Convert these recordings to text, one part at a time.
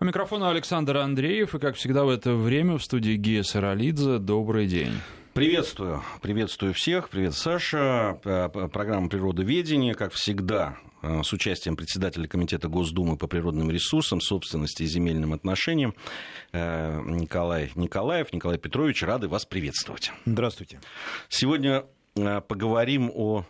У микрофона Александр Андреев, и, как всегда, в это время в студии Гия Саралидзе. Добрый день. Приветствую. Приветствую всех. Привет, Саша. Программа «Природоведение», как всегда, э, с участием председателя Комитета Госдумы по природным ресурсам, собственности и земельным отношениям э, Николай Николаев. Николай Петрович, рады вас приветствовать. Здравствуйте. Сегодня э, поговорим о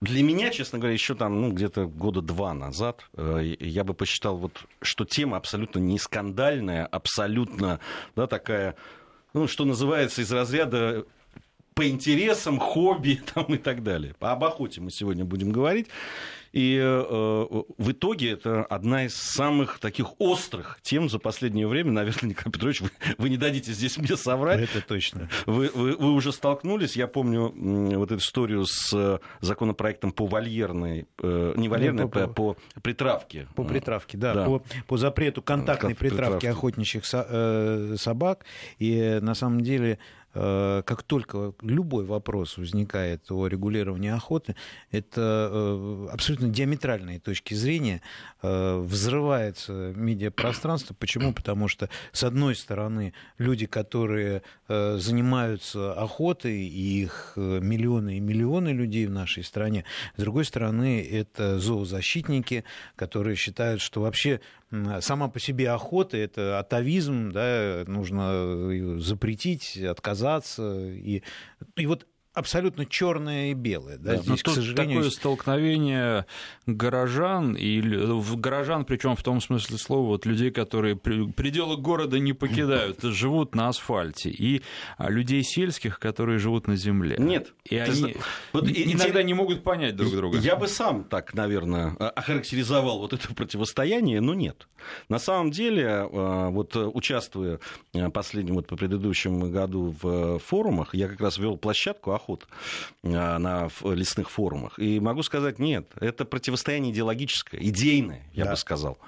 для меня, честно говоря, еще там, ну, где-то года два назад э, я бы посчитал, вот, что тема абсолютно не скандальная, абсолютно, да, такая, ну, что называется, из разряда по интересам, хобби там, и так далее. Об охоте мы сегодня будем говорить. И э, в итоге это одна из самых таких острых тем за последнее время. Наверное, Николай Петрович, вы, вы не дадите здесь мне соврать. Это точно. Вы, вы, вы уже столкнулись. Я помню вот эту историю с э, законопроектом по вольерной, э, не вольерной, ну, по, по, по притравке. По притравке, да. да. По, по запрету контактной притравки, притравки охотничьих со, э, собак. И на самом деле Э, как только любой вопрос возникает о регулировании охоты, это э, абсолютно диаметральные точки зрения, э, взрывается медиапространство. Почему? Потому что, с одной стороны, люди, которые занимаются охотой, и их миллионы и миллионы людей в нашей стране, с другой стороны, это зоозащитники, которые считают, что вообще сама по себе охота – это атовизм, да, нужно запретить, отказаться. И, и вот абсолютно черное и белое. Да, да, здесь, к сожалению... такое столкновение горожан, и горожан, причем в том смысле слова, вот людей, которые пределы города не покидают, живут на асфальте, и а, людей сельских, которые живут на земле. Нет. И они вот, иногда и... не могут понять друг друга. Я бы сам так, наверное, охарактеризовал вот это противостояние, но нет. На самом деле, а, вот участвуя а, последним, вот по предыдущему году в форумах, я как раз вел площадку охот а, на лесных форумах. И могу сказать, нет, это противостояние идеологическое, идейное, я да. бы сказал.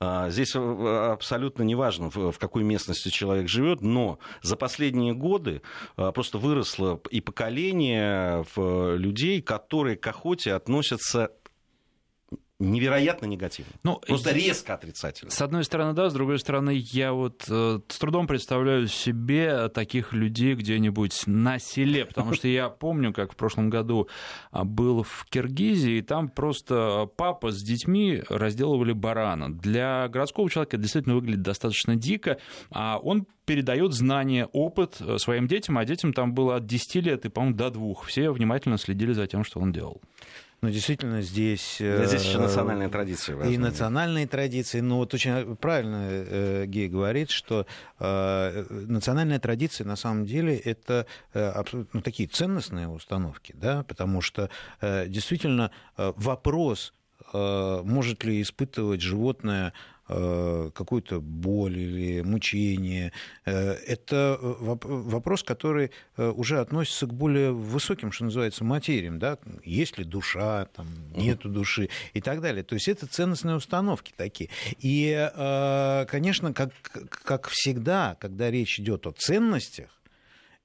А, здесь э, абсолютно неважно, в какой местности человек живет, но за последние годы а, просто выросло и поколение людей, которые к охоте относятся невероятно негативно. Ну, Просто резко отрицательно. С одной стороны, да, с другой стороны, я вот э, с трудом представляю себе таких людей где-нибудь на селе, потому что я помню, как в прошлом году а, был в Киргизии, и там просто папа с детьми разделывали барана. Для городского человека это действительно выглядит достаточно дико, а он передает знания, опыт э, своим детям, а детям там было от 10 лет и, по-моему, до двух. Все внимательно следили за тем, что он делал. Но действительно здесь... Здесь еще национальные традиции. Важны. И национальные традиции. Но вот очень правильно э, Гей говорит, что э, национальные традиции на самом деле это э, ну, такие ценностные установки, да, потому что действительно вопрос, может ли испытывать животное Э, какую-то боль или мучение. Э, это вопрос, который э, уже относится к более высоким, что называется, материям. Да? Есть ли душа, там, нету души и так далее. То есть это ценностные установки такие. И, конечно, как, как всегда, когда речь идет о ценностях,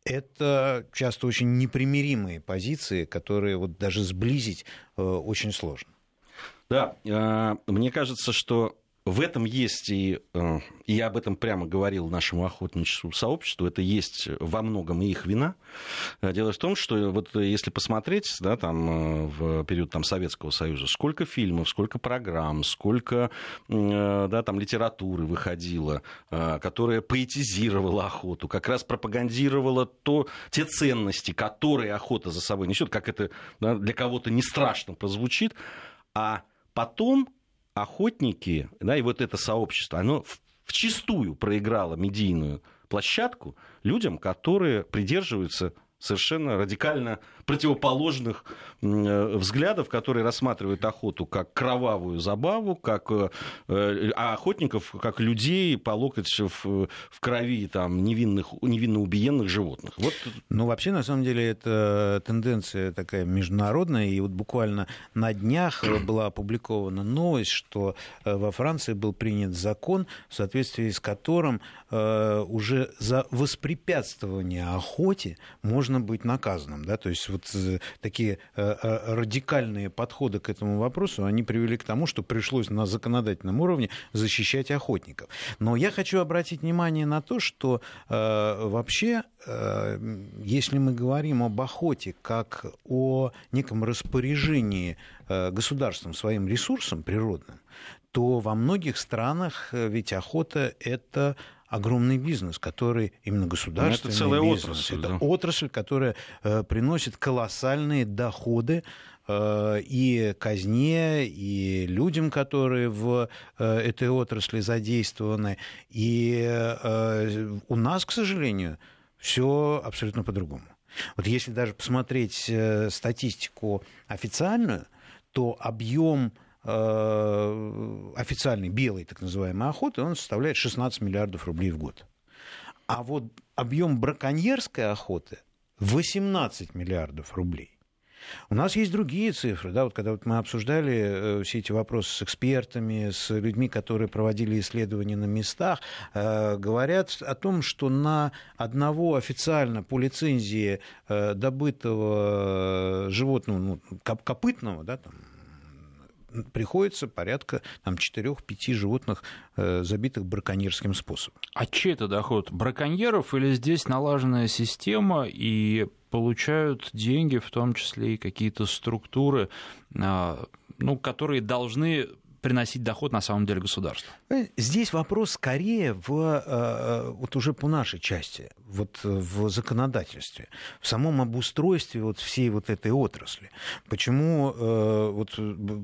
это часто очень непримиримые позиции, которые вот даже сблизить очень сложно. Да, мне кажется, что в этом есть, и, э, и я об этом прямо говорил нашему охотничьему сообществу, это есть во многом и их вина. Э, дело в том, что вот если посмотреть да, там, э, в период там, Советского Союза, сколько фильмов, сколько программ, сколько да, там, литературы выходило, которая поэтизировала охоту, как раз пропагандировала то, те ценности, которые охота за собой несет, как это да, для кого-то не страшно прозвучит, а потом охотники, да, и вот это сообщество, оно вчистую проиграло медийную площадку людям, которые придерживаются совершенно радикально противоположных э, взглядов, которые рассматривают охоту как кровавую забаву, как, э, а охотников как людей по локоть в, в крови там, невинных, невинно убиенных животных. Вот. Ну, вообще, на самом деле, это тенденция такая международная, и вот буквально на днях была опубликована новость, что э, во Франции был принят закон, в соответствии с которым уже за воспрепятствование охоте можно быть наказанным. Да? То есть вот э, такие радикальные подходы к этому вопросу, они привели к тому, что пришлось на законодательном уровне защищать охотников. Но я хочу обратить внимание на то, что вообще, если мы говорим об охоте как о неком распоряжении государством своим ресурсом природным, то во многих странах ведь охота это огромный бизнес, который именно государственный это целая бизнес. Отрасль, это да. отрасль, которая э, приносит колоссальные доходы э, и казне, и людям, которые в э, этой отрасли задействованы. И э, у нас, к сожалению, все абсолютно по-другому. Вот если даже посмотреть статистику официальную, то объем официальной белой так называемой охоты, он составляет 16 миллиардов рублей в год. А вот объем браконьерской охоты 18 миллиардов рублей. У нас есть другие цифры. Да, вот когда вот мы обсуждали э, все эти вопросы с экспертами, с людьми, которые проводили исследования на местах, э, говорят о том, что на одного официально по лицензии э, добытого животного, ну, копытного, да, там, приходится порядка там, 4-5 животных, э, забитых браконьерским способом. А чей это доход? Браконьеров или здесь налаженная система и получают деньги, в том числе и какие-то структуры, а, ну, которые должны приносить доход на самом деле государству? Здесь вопрос скорее в, э, э, вот уже по нашей части, вот в законодательстве, в самом обустройстве вот всей вот этой отрасли. Почему э, вот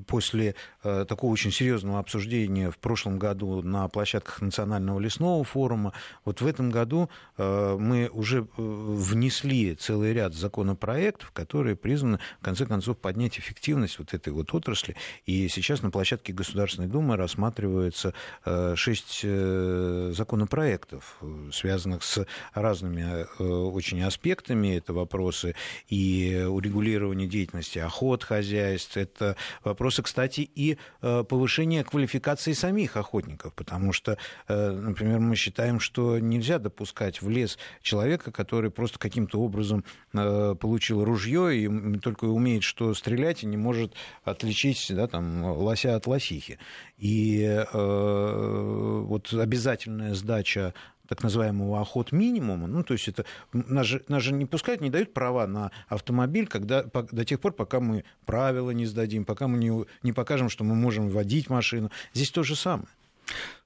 после такого очень серьезного обсуждения в прошлом году на площадках Национального лесного форума, вот в этом году мы уже внесли целый ряд законопроектов, которые призваны, в конце концов, поднять эффективность вот этой вот отрасли. И сейчас на площадке государства Государственной Думы рассматривается э, шесть э, законопроектов, связанных с разными э, очень аспектами. Это вопросы и урегулирования деятельности охот хозяйств, это вопросы, кстати, и повышения квалификации самих охотников, потому что, например, мы считаем, что нельзя допускать в лес человека, который просто каким-то образом получил ружье и только умеет что стрелять и не может отличить да, там, лося от лоси психи. И э, вот обязательная сдача так называемого охот минимума, ну, то есть это, нас же, нас же не пускают, не дают права на автомобиль, когда, до тех пор, пока мы правила не сдадим, пока мы не, не покажем, что мы можем водить машину. Здесь то же самое.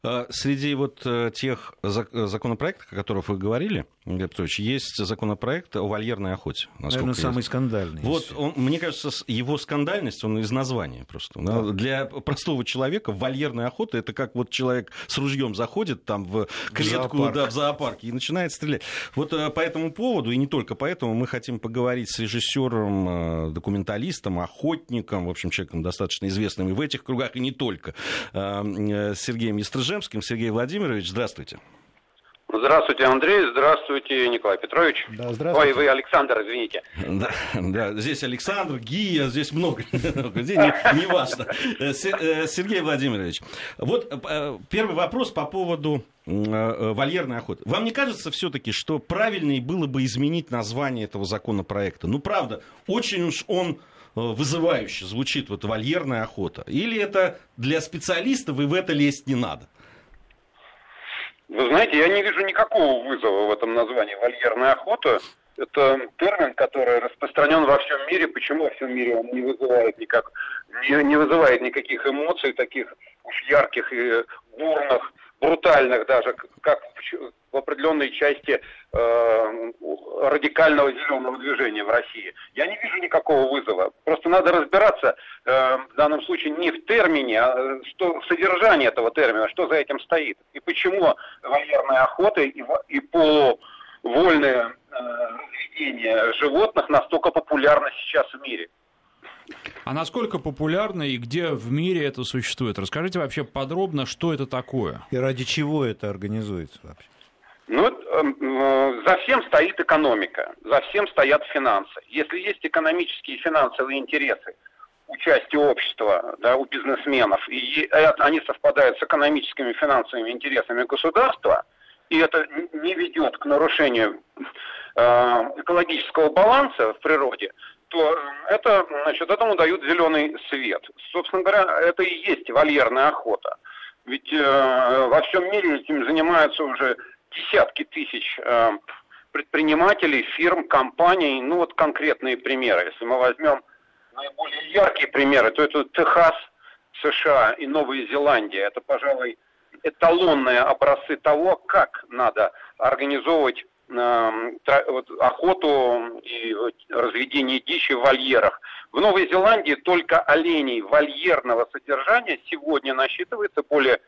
А, среди вот э, тех законопроектов, о которых вы говорили, Глеб Петрович, есть законопроект о вольерной охоте. Наверное, самый скандальный. Вот, он, мне кажется, его скандальность, он из названия просто. Да. Для простого человека вольерная охота, это как вот человек с ружьем заходит там в клетку, в да, в зоопарке и начинает стрелять. Вот э, по этому поводу, и не только поэтому, мы хотим поговорить с режиссером, э, документалистом, охотником, в общем, человеком достаточно известным и в этих кругах, и не только, Сергеем Естрыжем Ижевским. Сергей Владимирович, здравствуйте. Здравствуйте, Андрей. Здравствуйте, Николай Петрович. Да, здравствуйте. Ой, вы Александр, извините. Да, да здесь Александр, Гия, здесь много. Здесь не, не важно. Э, э, Сергей Владимирович, вот э, первый вопрос по поводу вольерной охоты. Вам не кажется все-таки, что правильнее было бы изменить название этого законопроекта? Ну, правда, очень уж он вызывающе звучит вот вольерная охота. Или это для специалистов и в это лезть не надо? Вы знаете, я не вижу никакого вызова в этом названии «вольерная охота». Это термин, который распространен во всем мире. Почему во всем мире он не вызывает никак, не, не вызывает никаких эмоций, таких уж ярких и бурных, брутальных даже, как в определенной части э, радикального зеленого движения в России. Я не вижу никакого вызова. Просто надо разбираться э, в данном случае не в термине, а что, в содержании этого термина, что за этим стоит. И почему вольерная охота и, и полувольное э, разведение животных настолько популярно сейчас в мире. А насколько популярно и где в мире это существует? Расскажите вообще подробно, что это такое. И ради чего это организуется вообще? Ну, эм, э, за всем стоит экономика, за всем стоят финансы. Если есть экономические и финансовые интересы у части общества, да, у бизнесменов, и они совпадают с экономическими и финансовыми интересами государства, и это не ведет к нарушению экологического баланса в природе, то это, значит, этому дают зеленый свет. Собственно говоря, это и есть вольерная охота. Ведь э, во всем мире этим занимаются уже десятки тысяч э, предпринимателей, фирм, компаний. Ну вот конкретные примеры. Если мы возьмем наиболее яркие примеры, то это Техас, США и Новая Зеландия. Это, пожалуй, эталонные образцы того, как надо организовывать э, вот, охоту и разведение дичи в вольерах. В Новой Зеландии только оленей вольерного содержания сегодня насчитывается более,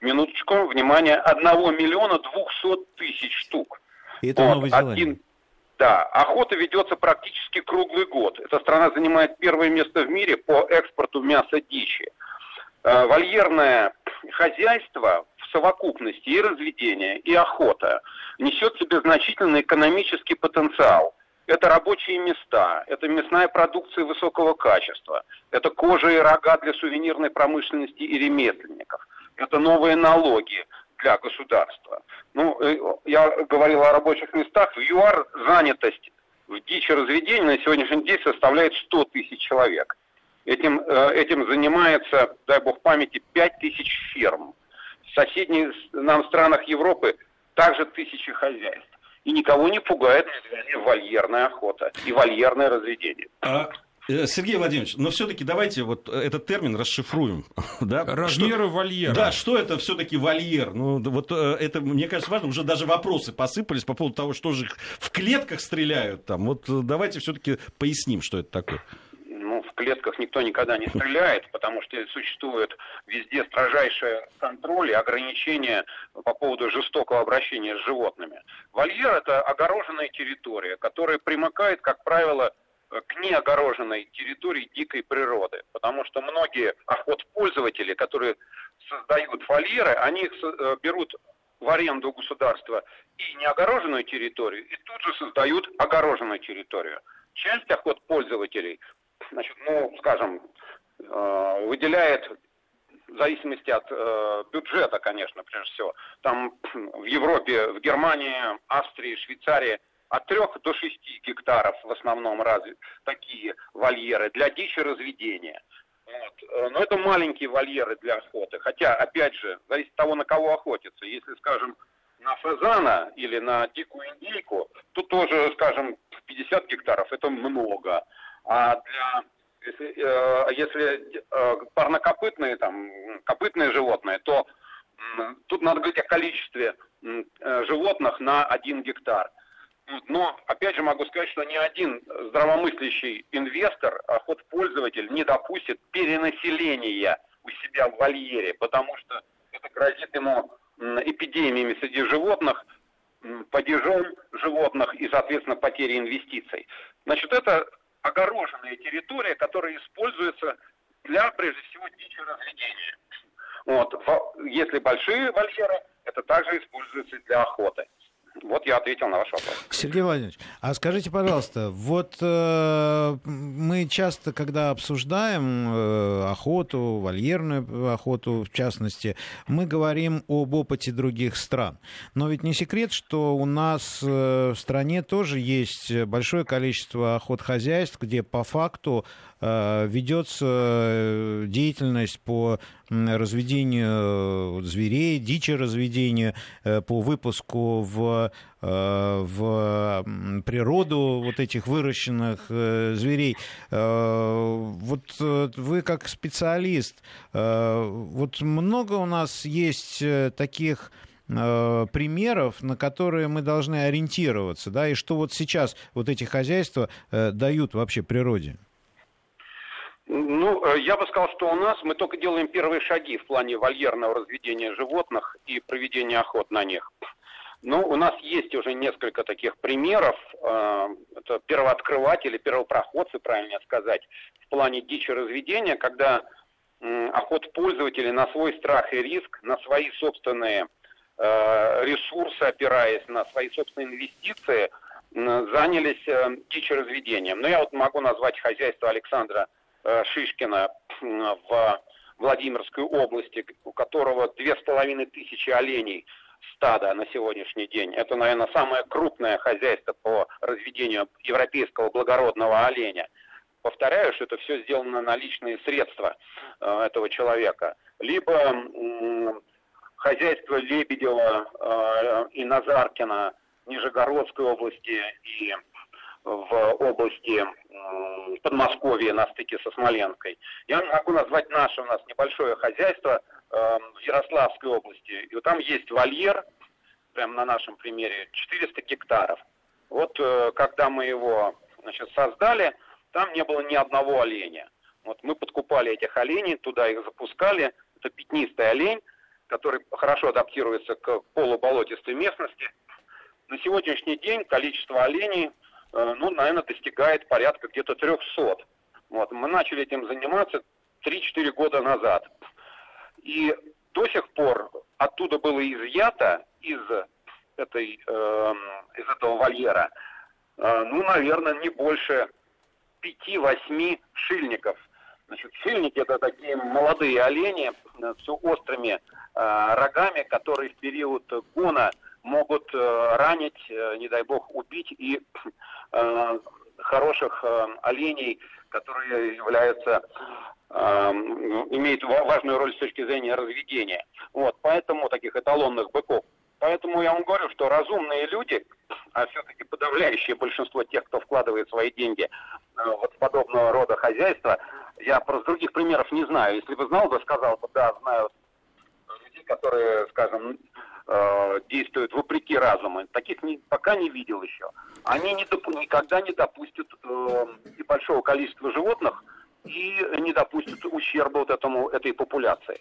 минуточку, внимание, 1 миллиона 200 тысяч штук. И это вот, Новой Зеландии. Один, да, охота ведется практически круглый год. Эта страна занимает первое место в мире по экспорту мяса дичи. Э, вольерное хозяйство в совокупности и разведение, и охота несет в себе значительный экономический потенциал. Это рабочие места, это мясная продукция высокого качества, это кожа и рога для сувенирной промышленности и ремесленников, это новые налоги для государства. Ну, э, я говорил о рабочих местах. В ЮАР занятость в дичи разведения на сегодняшний день составляет 100 тысяч человек. Этим, э, этим занимается, дай бог памяти, 5 тысяч ферм. В соседних нам странах Европы также тысячи хозяйств и никого не пугает вольерная охота и вольерное разведение. А... Э, Сергей Владимирович, но все-таки давайте вот этот термин расшифруем. да? Размеры что, вольера. Да, что это все-таки вольер? Ну, вот э, это, мне кажется, важно. Уже даже вопросы посыпались по поводу того, что же в клетках стреляют там. Вот э, давайте все-таки поясним, что это такое клетках никто никогда не стреляет, потому что существует везде строжайший контроль и ограничения по поводу жестокого обращения с животными. Вольер – это огороженная территория, которая примыкает, как правило, к неогороженной территории дикой природы, потому что многие охотпользователи, которые создают вольеры, они э, берут в аренду государства и неогороженную территорию, и тут же создают огороженную территорию. Часть охотпользователей значит, ну, скажем, э, выделяет в зависимости от э, бюджета, конечно, прежде всего. Там в Европе, в Германии, Австрии, Швейцарии от 3 до 6 гектаров в основном разве такие вольеры для дичи разведения. Вот. Э, но это маленькие вольеры для охоты. Хотя, опять же, зависит от того, на кого охотиться. Если, скажем, на фазана или на дикую индейку, то тоже, скажем, 50 гектаров это много. А для если, э, если э, парнокопытные, там, копытные животные, то э, тут надо говорить о количестве э, животных на один гектар. Но, опять же, могу сказать, что ни один здравомыслящий инвестор, охотпользователь не допустит перенаселения у себя в вольере, потому что это грозит ему эпидемиями среди животных, падежом животных и, соответственно, потерей инвестиций. Значит, это огороженная территория, которая используется для, прежде всего, дичи разведения. Вот. Если большие вольеры, это также используется для охоты. Вот я ответил на ваш вопрос. Сергей Владимирович, а скажите, пожалуйста, вот э, мы часто, когда обсуждаем э, охоту, вольерную охоту в частности, мы говорим об опыте других стран. Но ведь не секрет, что у нас э, в стране тоже есть большое количество охотхозяйств, где по факту ведется э, деятельность по разведению э, зверей, дичи разведению, по выпуску в, в природу вот этих выращенных зверей. Вот вы как специалист, вот много у нас есть таких примеров, на которые мы должны ориентироваться, да, и что вот сейчас вот эти хозяйства дают вообще природе? Ну, э, я бы сказал, что у нас мы только делаем первые шаги в плане вольерного разведения животных и проведения охот на них. Ну, у нас есть уже несколько таких примеров. Э, это первооткрыватели, первопроходцы, правильно сказать, в плане дичи разведения, когда охотпользователи на свой страх и риск, на свои собственные э, ресурсы, опираясь на свои собственные инвестиции, занялись дичи-разведением. Но я вот могу назвать хозяйство Александра Шишкина в Владимирской области, у которого две с половиной тысячи оленей стада на сегодняшний день. Это, наверное, самое крупное хозяйство по разведению европейского благородного оленя. Повторяю, что это все сделано на личные средства э, этого человека. Либо э, хозяйство Лебедева э, и Назаркина Нижегородской области и в области Подмосковья на стыке со Смоленской. Я могу назвать наше у нас небольшое хозяйство э, в Ярославской области. И вот там есть вольер, прямо на нашем примере, 400 гектаров. Вот э, когда мы его значит, создали, там не было ни одного оленя. Вот мы подкупали этих оленей, туда их запускали. Это пятнистый олень, который хорошо адаптируется к полуболотистой местности. На сегодняшний день количество оленей, ну, наверное, достигает порядка где-то 300. Вот. Мы начали этим заниматься 3-4 года назад. И до сих пор оттуда было изъято из, этой, э, из этого вольера, э, ну, наверное, не больше 5-8 шильников. Значит, шильники это такие молодые олени с все острыми э, рогами, которые в период гона могут э, ранить, э, не дай бог, убить и э, хороших э, оленей, которые являются э, имеют важную роль с точки зрения разведения. Вот, поэтому таких эталонных быков. Поэтому я вам говорю, что разумные люди, а все-таки подавляющее большинство тех, кто вкладывает свои деньги э, вот в подобного рода хозяйства, я просто других примеров не знаю. Если бы знал, бы сказал бы, да, знаю людей, которые, скажем, э, действуют вопреки разуму. Таких не, пока не видел еще. Они не доп, никогда не допустят э, и большого количества животных и не допустят ущерба вот этому, этой популяции.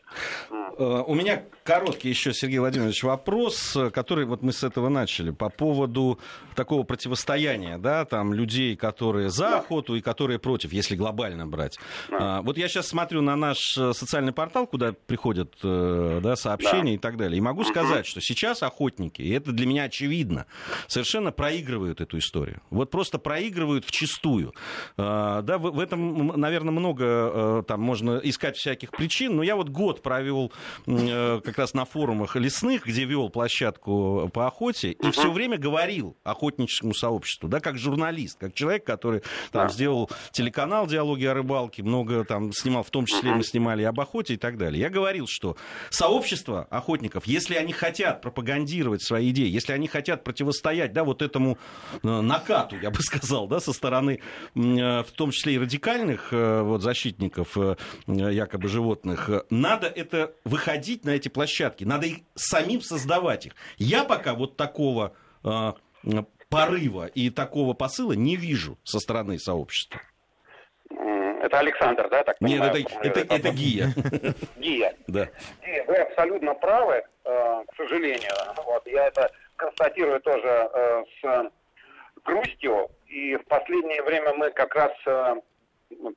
Э, у меня короткий еще, Сергей Владимирович, вопрос, который вот мы с этого начали, по поводу такого противостояния, да, там людей, которые за да. охоту и которые против, если глобально брать. Да. Вот я сейчас смотрю на наш э, социальный портал, куда приходят э, да, сообщения да. и так далее, и могу сказать, что сейчас охотники, и это для меня очевидно, совершенно проигрывают эту историю. Вот просто проигрывают в чистую. Да, в этом, наверное, много э, там можно искать всяких причин, но я вот год провел э, как раз на форумах лесных, где вел площадку по охоте, и все время говорил охотническому сообществу, да, как журналист, как человек, который там да. сделал телеканал «Диалоги о рыбалке», много там снимал, в том числе мы снимали об охоте и так далее. Я говорил, что сообщество охотников, если они хотят пропагандировать свои идеи, если они хотят противостоять, да, вот этому э, накату, я бы сказал, да, со стороны, в том числе и радикальных вот, защитников э, якобы животных, надо это выходить на эти площадки, надо их самим создавать их. Я пока вот такого э, порыва и такого посыла не вижу со стороны сообщества. Это Александр, да, так понимаю? Нет, это, это, это Гия. Гия. Да. Гия, вы абсолютно правы, э, к сожалению. Вот, я это констатирую тоже с грустью. И в последнее время мы как раз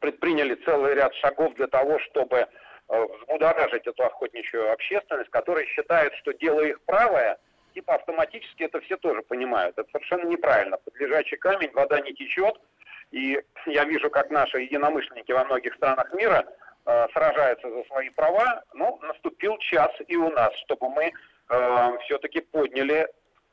предприняли целый ряд шагов для того, чтобы э, взбудоражить эту охотничью общественность, которая считает, что дело их правое, типа автоматически это все тоже понимают. Это совершенно неправильно. Под лежачий камень вода не течет, и я вижу, как наши единомышленники во многих странах мира э, сражаются за свои права. Ну, наступил час и у нас, чтобы мы э, все-таки подняли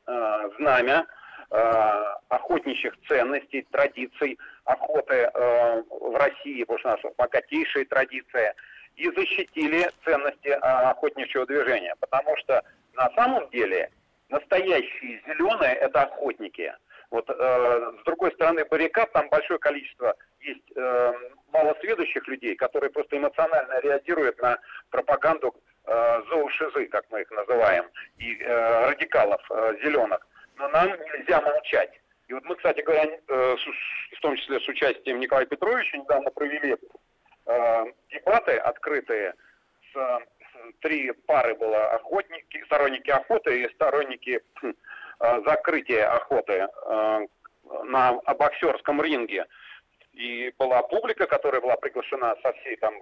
э, знамя охотничьих ценностей, традиций охоты э, в России, потому что у нас богатейшая традиция, и защитили ценности э, охотничьего движения. Потому что на самом деле настоящие зеленые это охотники. Вот э, с другой стороны баррикад там большое количество есть э, малосведущих людей, которые просто эмоционально реагируют на пропаганду э, зоошизы, как мы их называем, и э, радикалов э, зеленых но нам нельзя молчать. И вот мы, кстати говоря, э, в том числе с участием Николая Петровича недавно провели э, дебаты открытые с три пары было охотники, сторонники охоты и сторонники э, закрытия охоты на боксерском ринге. И была публика, которая была приглашена со всей там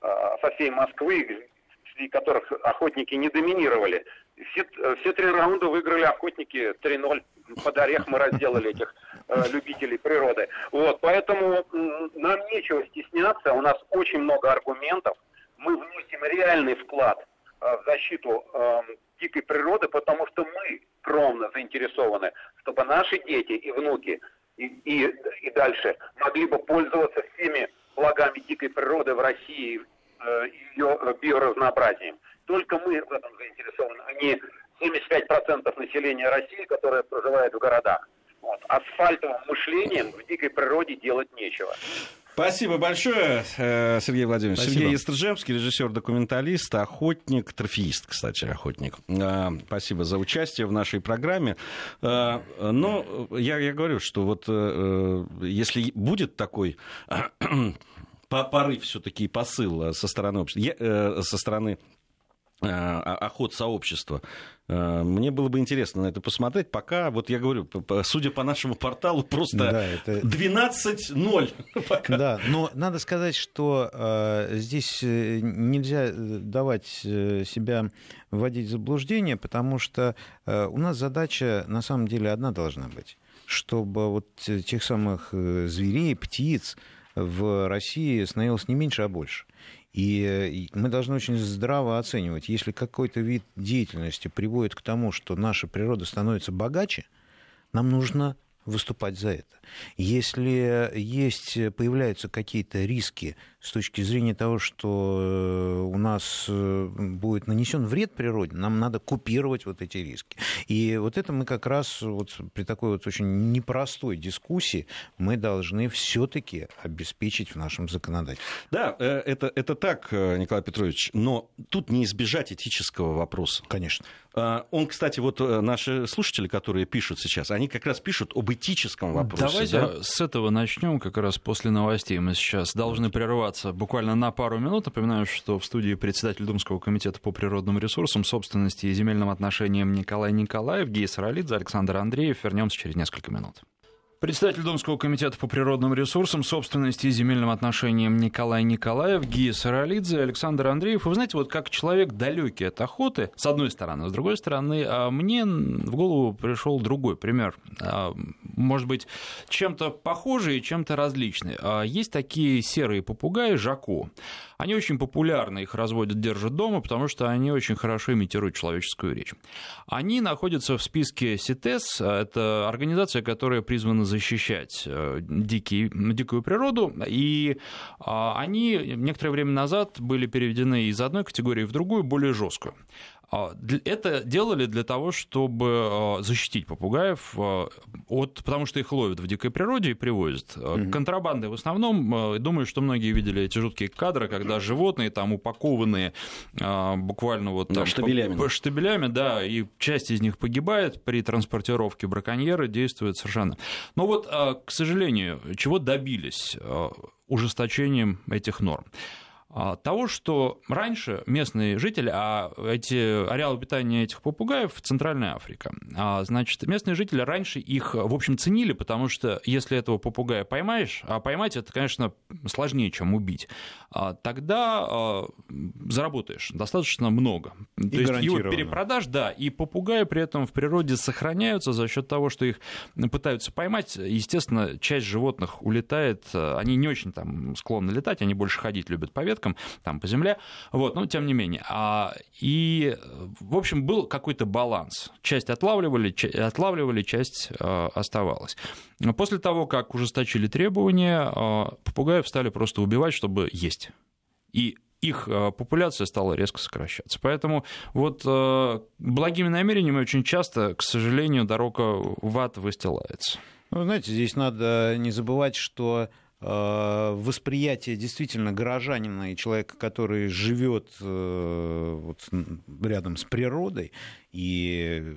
со всей Москвы, среди которых охотники не доминировали. Все, все три раунда выиграли охотники 3-0. Под орех мы разделали этих э, любителей природы. Вот, поэтому э, нам нечего стесняться. У нас очень много аргументов. Мы вносим реальный вклад э, в защиту э, дикой природы, потому что мы кровно заинтересованы, чтобы наши дети и внуки и, и, и дальше могли бы пользоваться всеми благами дикой природы в России, э, ее биоразнообразием. Только мы в этом заинтересованы, а не 75% населения России, которое проживает в городах. Вот. Асфальтовым мышлением в дикой природе делать нечего. Спасибо большое, э, Сергей Владимирович. Спасибо. Сергей Естржевский, режиссер-документалист, охотник, трофеист, кстати, охотник. Э, спасибо за участие в нашей программе. Э, но я, я говорю, что вот если будет такой порыв все-таки посыл со стороны, со стороны охот сообщества, Э, мне было бы интересно на это посмотреть. Пока, вот я говорю, судя по нашему порталу, просто да, это... 12-0. Да, но надо сказать, что э, здесь э, нельзя давать себя вводить в заблуждение, потому что э, у нас задача на самом деле одна должна быть чтобы вот тех самых зверей, птиц в России становилось не меньше, а больше. И мы должны очень здраво оценивать, если какой-то вид деятельности приводит к тому, что наша природа становится богаче, нам нужно выступать за это. Если есть, появляются какие-то риски с точки зрения того, что э, у нас э, будет нанесен вред природе, нам надо купировать вот эти риски. И вот это мы как раз вот при такой вот очень непростой дискуссии мы должны все-таки обеспечить в нашем законодательстве. Да, э, это, это так, Николай Петрович, но тут не избежать этического вопроса. Конечно. А, он, кстати, вот наши слушатели, которые пишут сейчас, они как раз пишут об этическом вопросе. Давайте да? с этого начнем, как раз после новостей. Мы сейчас должны прерваться буквально на пару минут. Напоминаю, что в студии председатель Думского комитета по природным ресурсам, собственности и земельным отношениям Николай Николаев, Гей Саралидзе, Александр Андреев. Вернемся через несколько минут. Председатель Думского комитета по природным ресурсам, собственности и земельным отношениям Николай Николаев, Гия Саралидзе, Александр Андреев. Вы знаете, вот как человек далекий от охоты, с одной стороны, с другой стороны, а мне в голову пришел другой пример. А, может быть, чем-то похожий и чем-то различный. А, есть такие серые попугаи Жако. Они очень популярны, их разводят, держат дома, потому что они очень хорошо имитируют человеческую речь. Они находятся в списке СИТЕС, это организация, которая призвана защищать э, дикий, дикую природу, и а, они некоторое время назад были переведены из одной категории в другую, более жесткую. А, это делали для того, чтобы а, защитить попугаев а, от, потому что их ловят в дикой природе и привозят. Mm-hmm. Контрабанды в основном, думаю, что многие видели эти жуткие кадры, когда животные там упакованные буквально вот там, да, штабелями. По, штабелями, да, и часть из них погибает при транспортировке браконьеры действуют совершенно. Но вот, к сожалению, чего добились ужесточением этих норм? А, того, что раньше местные жители, а эти ареалы питания этих попугаев в Центральной Африке, а, значит, местные жители раньше их, в общем, ценили, потому что если этого попугая поймаешь, а поймать это, конечно, сложнее, чем убить, тогда заработаешь достаточно много. И То есть его перепродашь, да, и попугаи при этом в природе сохраняются за счет того, что их пытаются поймать. Естественно, часть животных улетает, они не очень там склонны летать, они больше ходить любят по веткам, там по земле, вот, но тем не менее. А, и, в общем, был какой-то баланс. Часть отлавливали, отлавливали часть а, оставалась. После того, как ужесточили требования, а, попугаев стали просто убивать, чтобы есть. И их популяция стала резко сокращаться. Поэтому вот благими намерениями очень часто, к сожалению, дорога в ад выстилается. Ну, знаете, здесь надо не забывать, что Э, восприятие действительно горожанина и человека, который живет э, вот рядом с природой и э,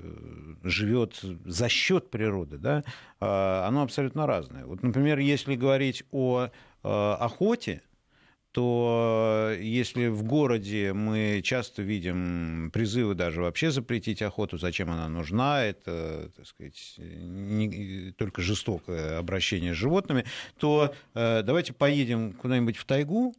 живет за счет природы, да, оно абсолютно разное. Вот, например, если говорить о охоте, то если в городе мы часто видим призывы даже вообще запретить охоту, зачем она нужна, это, так сказать, не, только жестокое обращение с животными, то э, давайте поедем куда-нибудь в тайгу,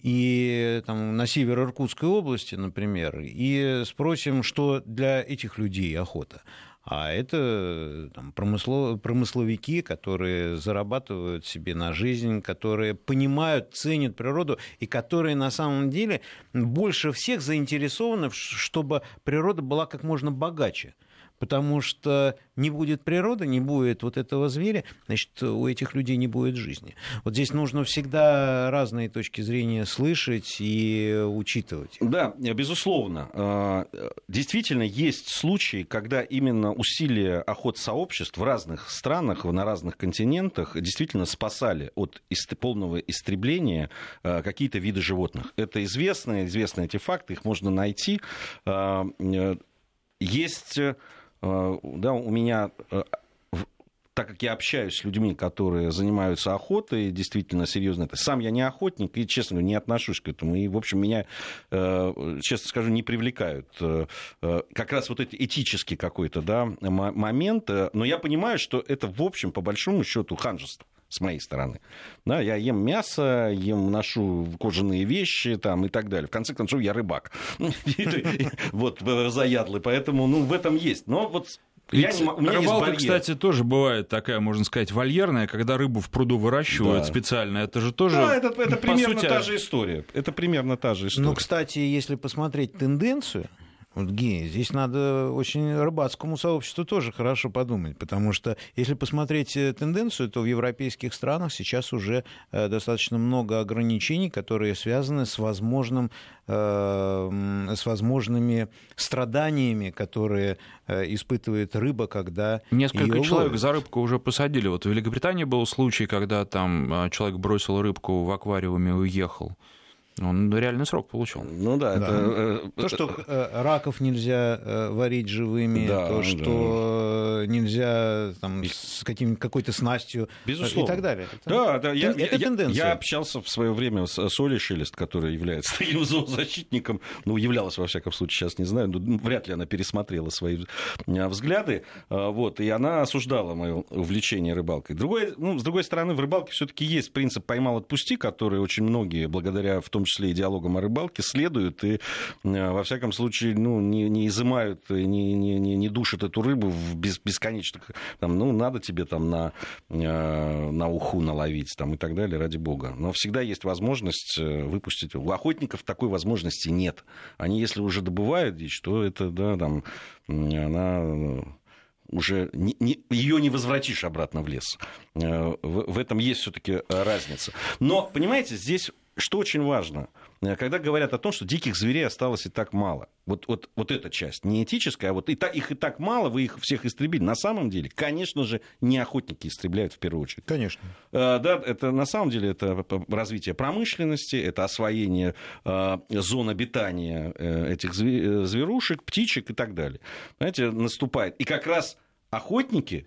и там, на север Иркутской области, например, и спросим, что для этих людей охота. А это там, промыслов, промысловики, которые зарабатывают себе на жизнь, которые понимают, ценят природу и которые на самом деле больше всех заинтересованы, чтобы природа была как можно богаче потому что не будет природы, не будет вот этого зверя, значит, у этих людей не будет жизни. Вот здесь нужно всегда разные точки зрения слышать и учитывать. Да, безусловно. А, действительно, есть случаи, когда именно усилия охот сообществ в разных странах, на разных континентах действительно спасали от полного истребления а, какие-то виды животных. Это известно, известны эти факты, их можно найти. А, э, есть Э, да, у меня э, так как я общаюсь с людьми, которые занимаются охотой, действительно серьезно это. Сам я не охотник и, честно говоря, не отношусь к этому. И, в общем, меня, э, честно скажу, не привлекают как раз вот эти этический какой-то да, момент. Но я понимаю, что это, в общем, по большому счету ханжество с моей стороны. Да, я ем мясо, ем, ношу кожаные вещи там, и так далее. В конце концов, я рыбак. Вот, заядлый. Поэтому, ну, в этом есть. Но вот я не, у меня рыбалка, кстати, тоже бывает такая, можно сказать, вольерная, когда рыбу в пруду выращивают да. специально. Это же тоже. Да, это, это примерно сути... та же история. Это примерно та же история. Ну, кстати, если посмотреть тенденцию, вот, Гея, здесь надо очень рыбацкому сообществу тоже хорошо подумать, потому что если посмотреть э, тенденцию, то в европейских странах сейчас уже э, достаточно много ограничений, которые связаны с возможным э, с возможными страданиями, которые испытывает рыба, когда несколько человек ловят. за рыбку уже посадили. Вот в Великобритании был случай, когда там человек бросил рыбку в аквариуме и уехал. Он реальный срок получил. Ну да, да. это... Э, то, что э, раков нельзя э, варить живыми, да, то, что да. нельзя там, с каким, какой-то снастью Безусловно. и так далее. Это, да, да, я, это я, тенденция. Я общался в свое время с Солей Шелест, которая является таким зоозащитником, ну, являлась, во всяком случае, сейчас не знаю, но вряд ли она пересмотрела свои взгляды, вот, и она осуждала мое увлечение рыбалкой. Другой, ну, с другой стороны, в рыбалке все таки есть принцип «поймал, отпусти», который очень многие, благодаря в том том числе и диалогом о рыбалке, следуют и, э, во всяком случае, ну, не, не изымают, не, не, не душат эту рыбу в бес, бесконечных... Там, ну, надо тебе там на, э, на уху наловить там, и так далее, ради бога. Но всегда есть возможность э, выпустить. У охотников такой возможности нет. Они, если уже добывают дичь, то это, да, там, она уже не, не, ее не возвратишь обратно в лес. В, в этом есть все-таки разница. Но, понимаете, здесь что очень важно, э, когда говорят о том, что диких зверей осталось и так мало, вот, вот, вот эта часть, не этическая, а вот и так, их и так мало, вы их всех истребили. На самом деле, конечно же, не охотники истребляют в первую очередь. Конечно. А, да, это на самом деле это развитие промышленности, это освоение а, зон обитания этих зверушек, птичек и так далее. Знаете, наступает. И как раз охотники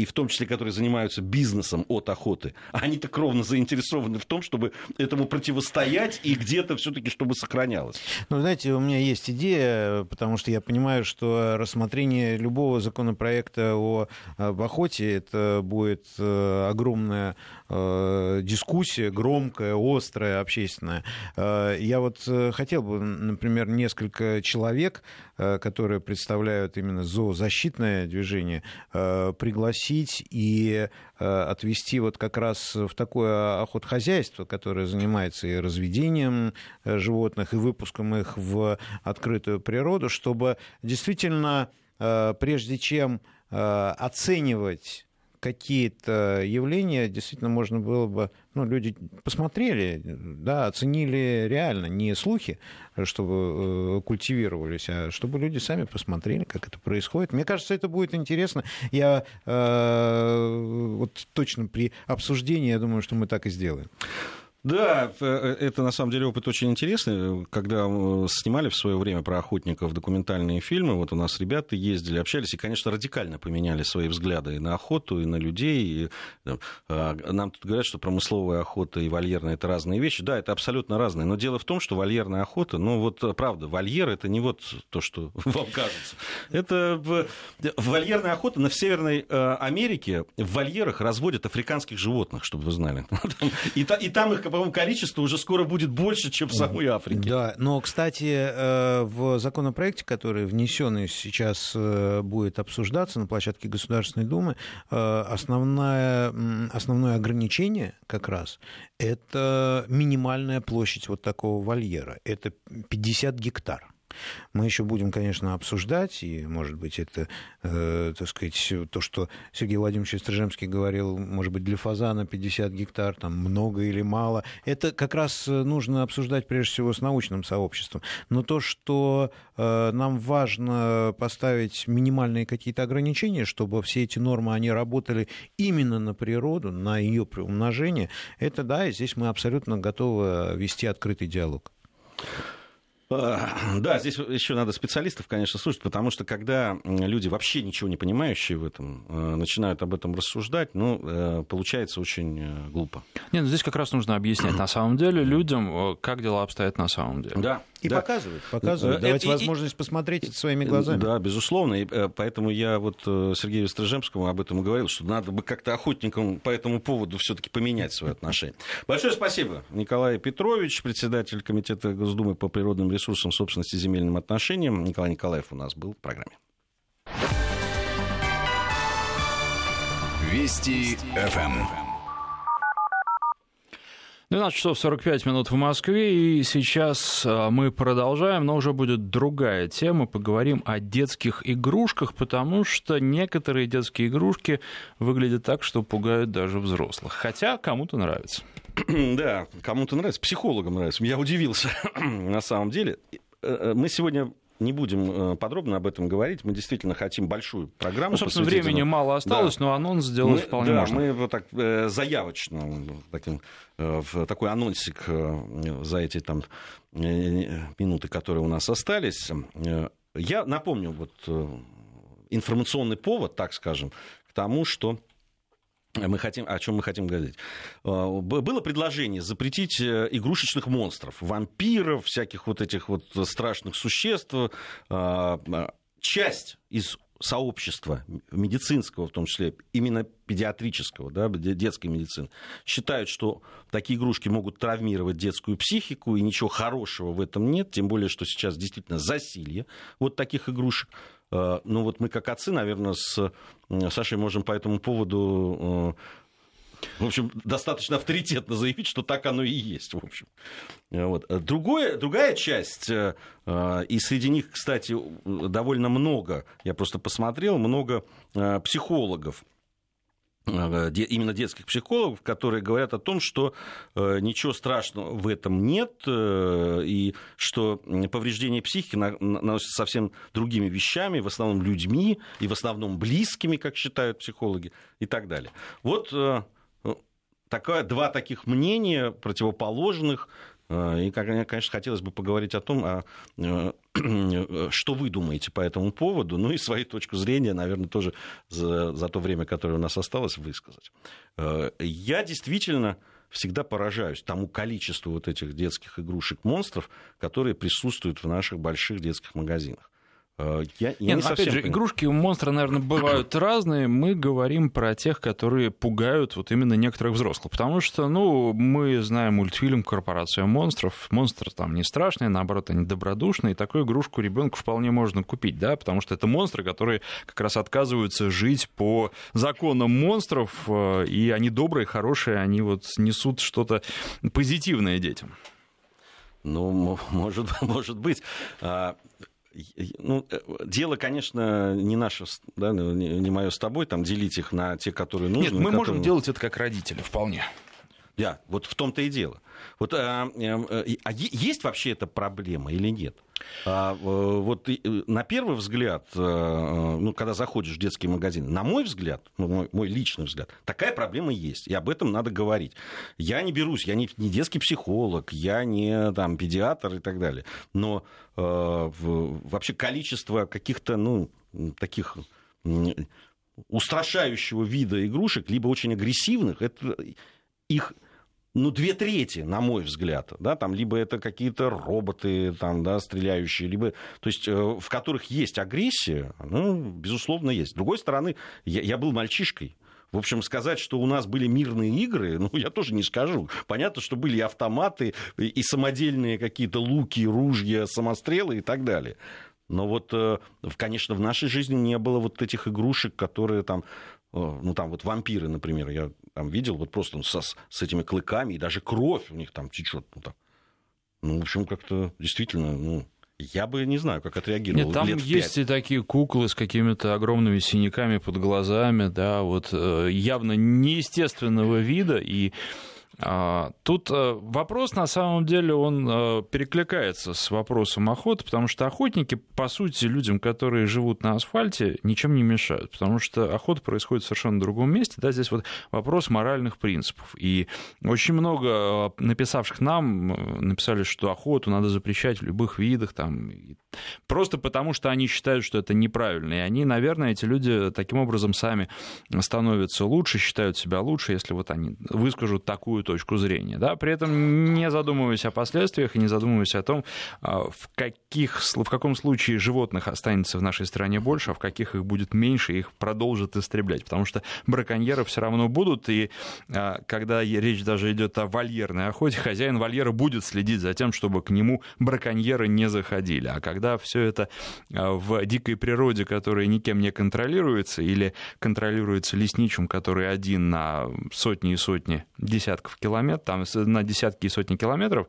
и в том числе, которые занимаются бизнесом от охоты, они так ровно заинтересованы в том, чтобы этому противостоять и где-то все-таки, чтобы сохранялось. Ну, знаете, у меня есть идея, потому что я понимаю, что рассмотрение любого законопроекта о, об охоте это будет э, огромная э, дискуссия, громкая, острая, общественная. Э, я вот хотел бы, например, несколько человек, которые представляют именно зоозащитное движение, пригласить пригласить и э, отвести вот как раз в такое охотхозяйство, которое занимается и разведением э, животных, и выпуском их в открытую природу, чтобы действительно, э, прежде чем оценивать какие-то явления действительно можно было бы, ну, люди посмотрели, да, оценили реально, не слухи, чтобы э, культивировались, а чтобы люди сами посмотрели, как это происходит. Мне кажется, это будет интересно. Я э, вот точно при обсуждении, я думаю, что мы так и сделаем. Да, э, это на самом деле опыт очень интересный. Когда снимали в свое время про охотников документальные фильмы, вот у нас ребята ездили, общались, и, конечно, радикально поменяли свои взгляды и на охоту, и на людей. И, а, нам тут говорят, что промысловая охота и вольерная – это разные вещи. Да, это абсолютно разные. Но дело в том, что вольерная охота, ну вот правда, вольер – это не вот то, что вам кажется. Это вольерная охота на Северной э, Америке в вольерах разводят африканских животных, чтобы вы знали. И там их по-моему, количество уже скоро будет больше, чем в самой Африке. Да, но, кстати, э, в законопроекте, который внесен и сейчас э, будет обсуждаться на площадке Государственной Думы, э, основное, основное ограничение как раз это минимальная площадь вот такого вольера. Это 50 гектар. Мы еще будем, конечно, обсуждать, и, может быть, это, э, так сказать, то, что Сергей Владимирович Стрижемский говорил, может быть, для фазана 50 гектар, там, много или мало. Это как раз нужно обсуждать, прежде всего, с научным сообществом. Но то, что э, нам важно поставить минимальные какие-то ограничения, чтобы все эти нормы, они работали именно на природу, на ее приумножение, это да, и здесь мы абсолютно готовы вести открытый диалог. Да, здесь еще надо специалистов, конечно, слушать, потому что когда люди вообще ничего не понимающие в этом э, начинают об этом рассуждать, ну, э, получается очень э, глупо. Нет, ну здесь как раз нужно объяснять на самом деле людям, как дела обстоят на самом деле. Да, и да. показывать, показывать, это, давать и, возможность и, посмотреть это своими глазами. Да, безусловно. И поэтому я вот Сергею Стрижемскому об этом и говорил, что надо бы как-то охотникам по этому поводу все-таки поменять свое отношение. Большое спасибо, Николай Петрович, председатель Комитета Госдумы по природным ресурсам ресурсам собственности и земельным отношениям. Николай Николаев у нас был в программе. Вести ФМ. 12 часов 45 минут в Москве, и сейчас а, мы продолжаем, но уже будет другая тема. Поговорим о детских игрушках, потому что некоторые детские игрушки выглядят так, что пугают даже взрослых. Хотя кому-то нравится. Да, кому-то нравится, психологам нравится. Я удивился, на самом деле. Э, э, мы сегодня не будем э, подробно об этом говорить. Мы действительно хотим большую программу. Ну, собственно, времени мало осталось, да. но анонс сделать мы, вполне да, можно. Мы вот так заявочно, таким, в такой анонсик за эти там минуты, которые у нас остались. Я напомню вот информационный повод, так скажем, к тому, что мы хотим, о чем мы хотим говорить. А, было предложение запретить э, игрушечных монстров, вампиров, всяких вот этих вот страшных существ. А, а, часть из сообщества медицинского, в том числе именно педиатрического, да, детской медицины, считают, что такие игрушки могут травмировать детскую психику, и ничего хорошего в этом нет, тем более, что сейчас действительно засилье вот таких игрушек. Э, ну вот мы как отцы, наверное, с Сашей можем по этому поводу э, в общем, достаточно авторитетно заявить, что так оно и есть, в общем. Вот. Другое, другая часть, э, и среди них, кстати, довольно много, я просто посмотрел, много психологов, Э, именно детских психологов, которые говорят о том, что э, ничего страшного в этом нет, э, и что повреждение психики наносится совсем другими вещами, в основном людьми, и в основном близкими, как считают психологи, и так далее. Вот такое, два таких мнения противоположных, и, конечно, хотелось бы поговорить о том, а, что вы думаете по этому поводу, ну и свою точку зрения, наверное, тоже за, за то время, которое у нас осталось, высказать. Э, я действительно всегда поражаюсь тому количеству вот этих детских игрушек-монстров, которые присутствуют в наших больших детских магазинах. Э, я, я Нет, не опять же, понимаю. игрушки у монстра, наверное, бывают разные. Мы говорим про тех, которые пугают вот именно некоторых взрослых. Потому что, ну, мы знаем мультфильм «Корпорация монстров». Монстры там не страшные, наоборот, они добродушные. И такую игрушку ребенку вполне можно купить, да, потому что это монстры, которые как раз отказываются жить по законам монстров, э, и они добрые, хорошие, они вот несут что-то позитивное детям. Ну, может, может быть. Ну, э, дело, конечно, не наше, да, не мое с тобой, там делить их на те, которые нужны. Нет, мы которые... можем делать это как родители, вполне. Да, вот в том-то и дело. Вот, а, а, а есть вообще эта проблема или нет? А, вот на первый взгляд, ну, когда заходишь в детский магазин, на мой взгляд, ну, мой, мой личный взгляд, такая проблема есть, и об этом надо говорить. Я не берусь, я не, не детский психолог, я не там, педиатр и так далее, но э, вообще количество каких-то, ну, таких устрашающего вида игрушек, либо очень агрессивных, это их ну, две трети, на мой взгляд, да, там либо это какие-то роботы, там, да, стреляющие, либо, то есть, э, в которых есть агрессия, ну, безусловно, есть. С другой стороны, я, я был мальчишкой, В общем, сказать, что у нас были мирные игры, ну, я тоже не скажу. Понятно, что были и автоматы, и самодельные какие-то луки, ружья, самострелы и так далее. Но вот, э, конечно, в нашей жизни не было вот этих игрушек, которые там, ну, там вот вампиры, например, я там видел вот просто ну, со, с этими клыками, и даже кровь у них там течет. Ну, там. ну в общем, как-то действительно, ну, я бы не знаю, как отреагировал. Нет, там лет есть 5. и такие куклы с какими-то огромными синяками под глазами, да, вот э, явно неестественного вида, и Тут э, вопрос, на самом деле, он э, перекликается с вопросом охоты, потому что охотники, по сути, людям, которые живут на асфальте, ничем не мешают, потому что охота происходит в совершенно другом месте. Да, здесь вот вопрос моральных принципов. И очень много э, написавших нам написали, что охоту надо запрещать в любых видах, там, просто потому что они считают, что это неправильно. И они, наверное, эти люди таким образом сами становятся лучше, считают себя лучше, если вот они выскажут такую точку зрения, да, при этом не задумываясь о последствиях и не задумываясь о том, а, в, каких, в каком случае животных останется в нашей стране больше, а в каких их будет меньше, их продолжат истреблять, потому что браконьеры все равно будут, и а, когда речь даже идет о вольерной охоте, хозяин вольера будет следить за тем, чтобы к нему браконьеры не заходили, а когда все это а, в дикой природе, которая никем не контролируется, или контролируется лесничим, который один на сотни и сотни десятков километров, там на десятки и сотни километров,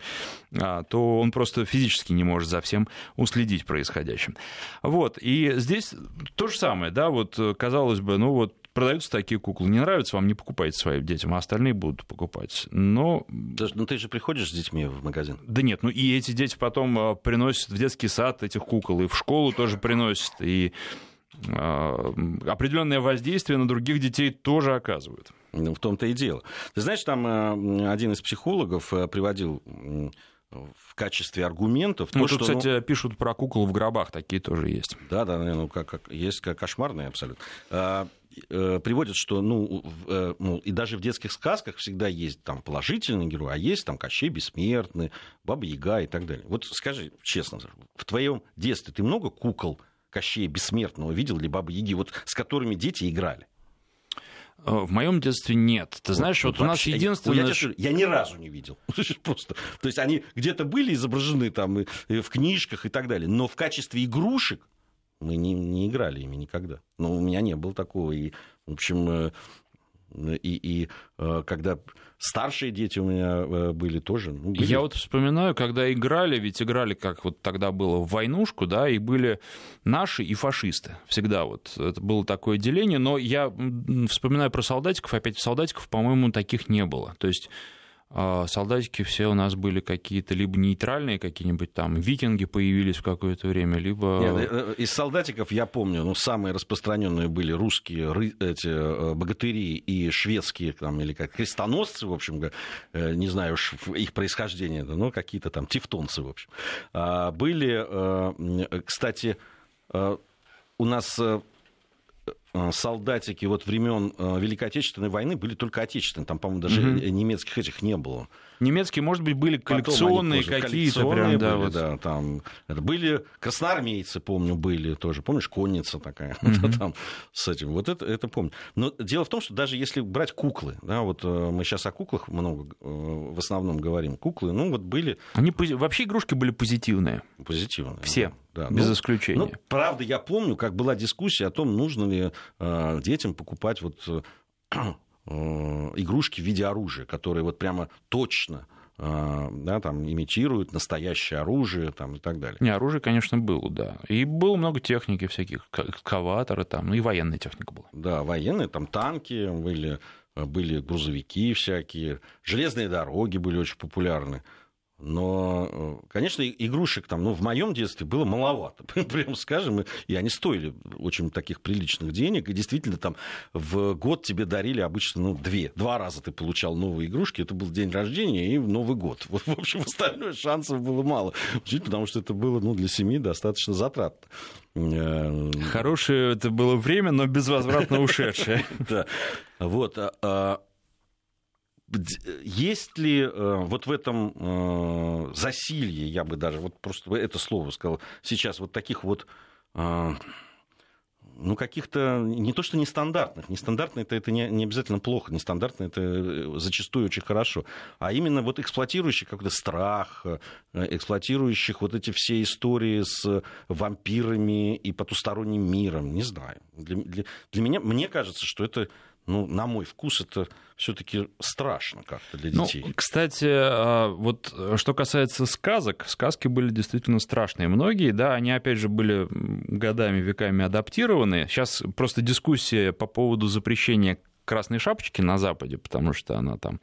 а, то он просто физически не может за всем уследить происходящим. Вот, и здесь то же самое, да, вот казалось бы, ну вот продаются такие куклы. Не нравится вам, не покупайте своим детям, а остальные будут покупать. Но... Ну, ты же приходишь с детьми в магазин? Да нет, ну и эти дети потом а, приносят в детский сад этих кукол, и в школу тоже приносят, и а, определенное воздействие на других детей тоже оказывают. Ну, в том-то и дело. Ты знаешь, там а, один из психологов а, приводил в качестве аргументов. Ну, то, тут, что, кстати, ну... пишут про кукол в гробах, такие тоже есть. Да, да, ну, как, как, есть как кошмарные абсолютно. Э, приводят, что, ну, э, ну, и даже в детских сказках всегда есть там положительный герой, а есть там Кощей Бессмертный, Баба Яга и так далее. Вот скажи честно, в твоем детстве ты много кукол Кощея Бессмертного видел или Бабы Яги, вот с которыми дети играли? Э, в моем детстве нет. Ты знаешь, вот, вот у нас единственное... Я, я, я ни разу не видел. Просто. То есть они где-то были изображены там и, и в книжках и так далее, но в качестве игрушек мы не, не играли ими никогда. Но у меня не было такого. И, в общем, э, и, и э, когда старшие дети у меня э, были тоже. Ну, были. Я вот вспоминаю, когда играли, ведь играли, как вот тогда было, в войнушку, да, и были наши и фашисты. Всегда вот это было такое деление. Но я вспоминаю про солдатиков, опять солдатиков, по-моему, таких не было. То есть солдатики все у нас были какие-то либо нейтральные, какие-нибудь там викинги появились в какое-то время, либо... Нет, э, э, из солдатиков я помню, ну, самые распространенные были русские эти, э, богатыри и шведские, там, или как крестоносцы, в общем, не знаю уж их происхождение, но какие-то там тевтонцы, в общем. А были, кстати, у нас солдатики вот времен э, Великой Отечественной войны были только отечественные. Там, по-моему, даже угу. немецких этих не было. Немецкие, может быть, были коллекционные какие-то прям, да, были, вот. да, там это были красноармейцы, помню, были тоже. Помнишь, конница такая, mm-hmm. там с этим. Вот это, это помню. Но дело в том, что даже если брать куклы, да, вот э, мы сейчас о куклах много в основном говорим, куклы, ну вот были. Они вообще игрушки были позитивные. Позитивные. Все. Да, без ну, исключения. Ну, правда, я помню, как была дискуссия о том, нужно ли э, детям покупать вот э, э, игрушки в виде оружия, которые вот прямо точно э, да, там, имитируют настоящее оружие там, и так далее. Не, оружие, конечно, было, да. И было много техники всяких, экскаваторы там, ну и военная техника была. Да, военные, там танки были, были грузовики всякие, железные дороги были очень популярны. Но, э, конечно, игрушек там, ну, в моем детстве было маловато, прямо скажем, и они стоили очень таких приличных денег, и действительно там в год тебе дарили обычно, ну, две, два раза ты получал новые игрушки, это был день рождения и Новый год. Вот, в общем, остальное шансов было мало, потому что это было, ну, для семьи достаточно затратно. Э, Хорошее это было время, но безвозвратно ушедшее. Да, вот, а, а есть ли э, вот в этом э, засилье, я бы даже вот просто это слово сказал, сейчас вот таких вот э, ну, каких-то, не то что нестандартных, нестандартно это, это не, не обязательно плохо, нестандартно это зачастую очень хорошо, а именно вот эксплуатирующих какой-то страх, эксплуатирующих вот эти все истории с вампирами и потусторонним миром, не знаю. Для, для, для меня, мне кажется, что это ну, на мой вкус, это все-таки страшно как-то для ну, детей. Ну, кстати, а, вот э, что касается сказок, сказки были действительно страшные. Многие, да, они, опять же, были годами, веками адаптированы. Сейчас просто дискуссия по поводу запрещения красной шапочки на Западе, потому что она там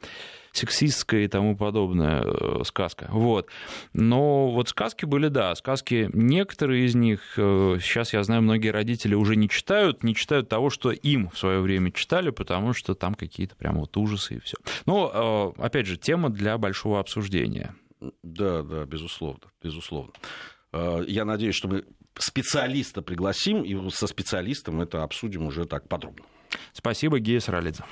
сексистская и тому подобная э, сказка. Вот. Но вот сказки были, да, сказки, некоторые из них, э, сейчас я знаю, многие родители уже не читают, не читают того, что им в свое время читали, потому что там какие-то прям вот ужасы и все. Но, э, опять же, тема для большого обсуждения. Да, да, безусловно, безусловно. Я надеюсь, что мы специалиста пригласим, и со специалистом это обсудим уже так подробно. Спасибо, Гея Саралидзе.